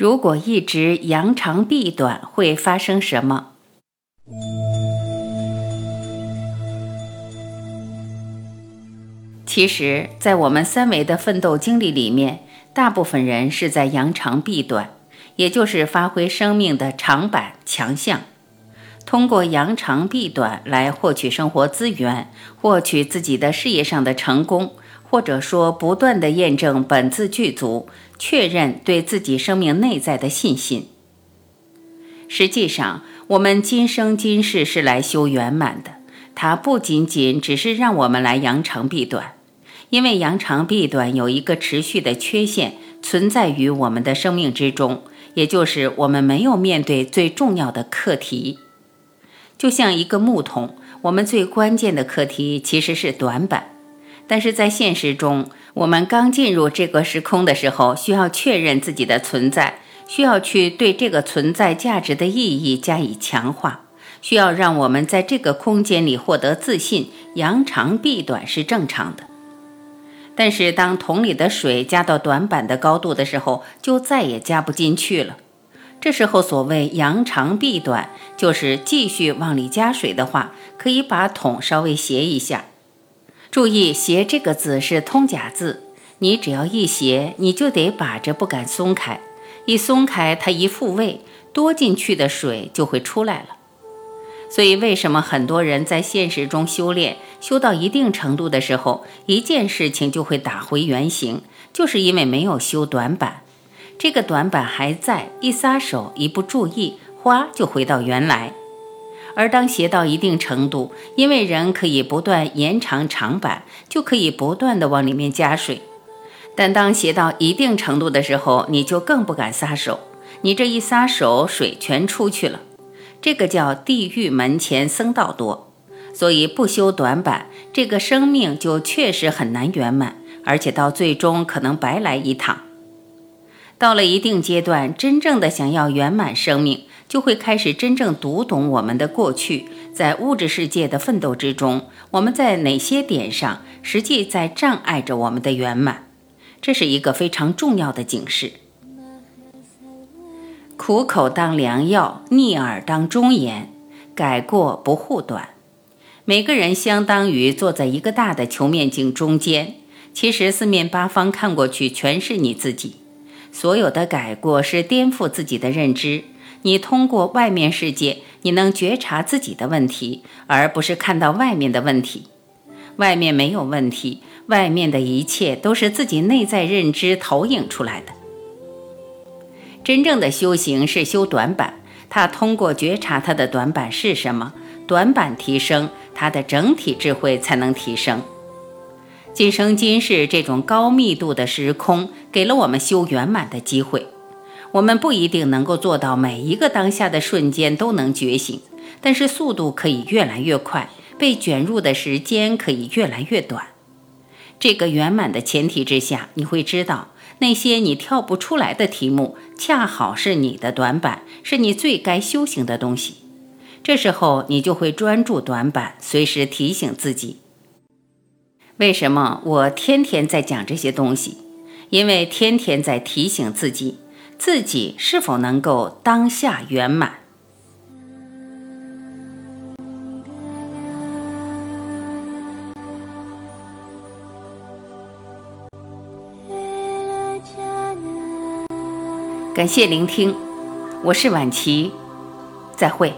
如果一直扬长避短，会发生什么？其实，在我们三维的奋斗经历里面，大部分人是在扬长避短，也就是发挥生命的长板强项，通过扬长避短来获取生活资源，获取自己的事业上的成功。或者说，不断的验证本自具足，确认对自己生命内在的信心。实际上，我们今生今世是来修圆满的，它不仅仅只是让我们来扬长避短，因为扬长避短有一个持续的缺陷存在于我们的生命之中，也就是我们没有面对最重要的课题。就像一个木桶，我们最关键的课题其实是短板。但是在现实中，我们刚进入这个时空的时候，需要确认自己的存在，需要去对这个存在价值的意义加以强化，需要让我们在这个空间里获得自信。扬长避短是正常的，但是当桶里的水加到短板的高度的时候，就再也加不进去了。这时候，所谓扬长避短，就是继续往里加水的话，可以把桶稍微斜一下。注意，斜这个字是通假字，你只要一斜，你就得把着不敢松开，一松开它一复位，多进去的水就会出来了。所以，为什么很多人在现实中修炼，修到一定程度的时候，一件事情就会打回原形，就是因为没有修短板，这个短板还在，一撒手，一不注意，花就回到原来。而当斜到一定程度，因为人可以不断延长长板，就可以不断的往里面加水。但当斜到一定程度的时候，你就更不敢撒手。你这一撒手，水全出去了。这个叫地狱门前僧道多。所以不修短板，这个生命就确实很难圆满，而且到最终可能白来一趟。到了一定阶段，真正的想要圆满生命。就会开始真正读懂我们的过去，在物质世界的奋斗之中，我们在哪些点上实际在障碍着我们的圆满？这是一个非常重要的警示。苦口当良药，逆耳当忠言，改过不护短。每个人相当于坐在一个大的球面镜中间，其实四面八方看过去全是你自己。所有的改过是颠覆自己的认知。你通过外面世界，你能觉察自己的问题，而不是看到外面的问题。外面没有问题，外面的一切都是自己内在认知投影出来的。真正的修行是修短板，他通过觉察他的短板是什么，短板提升，他的整体智慧才能提升。今生今世这种高密度的时空，给了我们修圆满的机会。我们不一定能够做到每一个当下的瞬间都能觉醒，但是速度可以越来越快，被卷入的时间可以越来越短。这个圆满的前提之下，你会知道那些你跳不出来的题目，恰好是你的短板，是你最该修行的东西。这时候你就会专注短板，随时提醒自己。为什么我天天在讲这些东西？因为天天在提醒自己。自己是否能够当下圆满？感谢聆听，我是晚琪，再会。